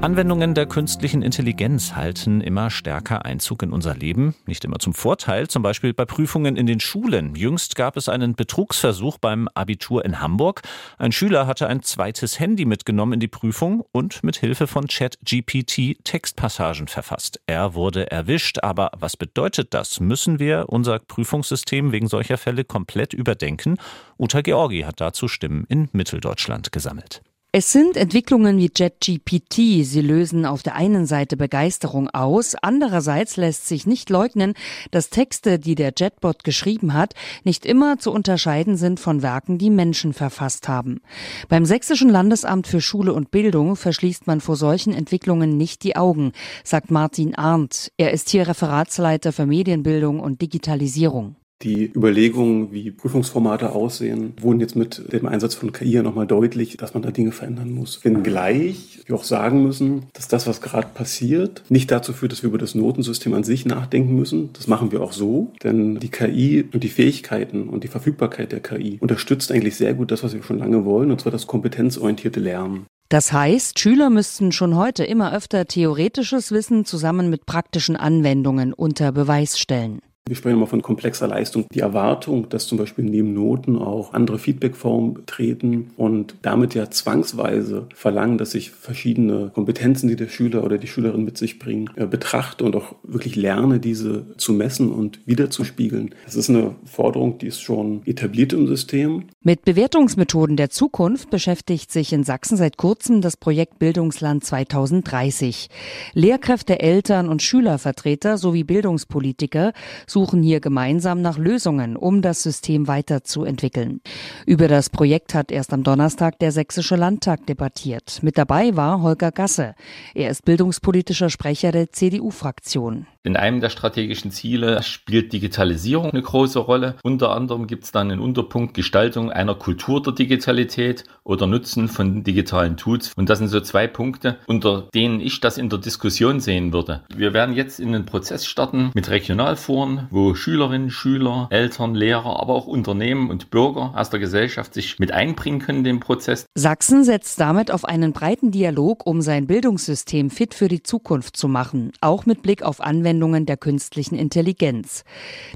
Anwendungen der künstlichen Intelligenz halten immer stärker Einzug in unser Leben, nicht immer zum Vorteil, zum Beispiel bei Prüfungen in den Schulen. Jüngst gab es einen Betrugsversuch beim Abitur in Hamburg. Ein Schüler hatte ein zweites Handy mitgenommen in die Prüfung und mit Hilfe von ChatGPT Textpassagen verfasst. Er wurde erwischt, aber was bedeutet das? Müssen wir unser Prüfungssystem wegen solcher Fälle komplett überdenken? Uta Georgi hat dazu Stimmen in Mitteldeutschland gesammelt. Es sind Entwicklungen wie JetGPT. Sie lösen auf der einen Seite Begeisterung aus, andererseits lässt sich nicht leugnen, dass Texte, die der Jetbot geschrieben hat, nicht immer zu unterscheiden sind von Werken, die Menschen verfasst haben. Beim Sächsischen Landesamt für Schule und Bildung verschließt man vor solchen Entwicklungen nicht die Augen, sagt Martin Arndt. Er ist hier Referatsleiter für Medienbildung und Digitalisierung. Die Überlegungen, wie Prüfungsformate aussehen, wurden jetzt mit dem Einsatz von KI ja nochmal deutlich, dass man da Dinge verändern muss. Wenngleich wir auch sagen müssen, dass das, was gerade passiert, nicht dazu führt, dass wir über das Notensystem an sich nachdenken müssen. Das machen wir auch so, denn die KI und die Fähigkeiten und die Verfügbarkeit der KI unterstützt eigentlich sehr gut das, was wir schon lange wollen, und zwar das kompetenzorientierte Lernen. Das heißt, Schüler müssten schon heute immer öfter theoretisches Wissen zusammen mit praktischen Anwendungen unter Beweis stellen. Wir sprechen immer von komplexer Leistung. Die Erwartung, dass zum Beispiel neben Noten auch andere Feedbackformen treten und damit ja zwangsweise verlangen, dass ich verschiedene Kompetenzen, die der Schüler oder die Schülerin mit sich bringen, äh, betrachte und auch wirklich lerne, diese zu messen und wiederzuspiegeln. Das ist eine Forderung, die ist schon etabliert im System. Mit Bewertungsmethoden der Zukunft beschäftigt sich in Sachsen seit kurzem das Projekt Bildungsland 2030. Lehrkräfte, Eltern und Schülervertreter sowie Bildungspolitiker suchen hier gemeinsam nach Lösungen, um das System weiterzuentwickeln. Über das Projekt hat erst am Donnerstag der Sächsische Landtag debattiert. Mit dabei war Holger Gasse. Er ist bildungspolitischer Sprecher der CDU-Fraktion. In einem der strategischen Ziele spielt Digitalisierung eine große Rolle. Unter anderem gibt es dann einen Unterpunkt Gestaltung einer Kultur der Digitalität oder Nutzen von digitalen Tools. Und das sind so zwei Punkte, unter denen ich das in der Diskussion sehen würde. Wir werden jetzt in einen Prozess starten mit Regionalforen, wo Schülerinnen, Schüler, Eltern, Lehrer, aber auch Unternehmen und Bürger aus der Gesellschaft sich mit einbringen können in den Prozess. Sachsen setzt damit auf einen breiten Dialog, um sein Bildungssystem fit für die Zukunft zu machen, auch mit Blick auf Anwendungen der künstlichen Intelligenz.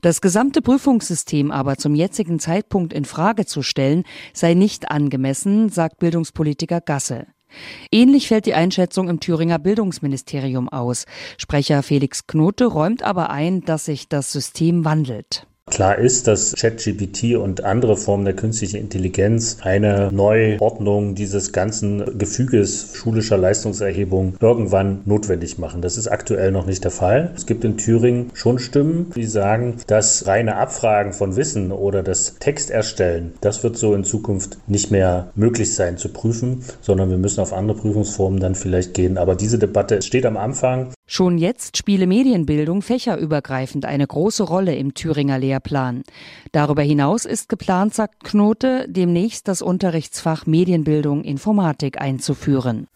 Das gesamte Prüfungssystem aber zum jetzigen Zeitpunkt in Frage zu stellen, sei nicht angemessen, sagt Bildungspolitiker Gasse. Ähnlich fällt die Einschätzung im Thüringer Bildungsministerium aus. Sprecher Felix Knote räumt aber ein, dass sich das System wandelt. Klar ist, dass ChatGPT und andere Formen der künstlichen Intelligenz eine Neuordnung dieses ganzen Gefüges schulischer Leistungserhebung irgendwann notwendig machen. Das ist aktuell noch nicht der Fall. Es gibt in Thüringen schon Stimmen, die sagen, dass reine Abfragen von Wissen oder das Texterstellen, das wird so in Zukunft nicht mehr möglich sein zu prüfen, sondern wir müssen auf andere Prüfungsformen dann vielleicht gehen. Aber diese Debatte steht am Anfang. Schon jetzt spiele Medienbildung fächerübergreifend eine große Rolle im Thüringer Lehrplan. Darüber hinaus ist geplant, sagt Knote, demnächst das Unterrichtsfach Medienbildung Informatik einzuführen.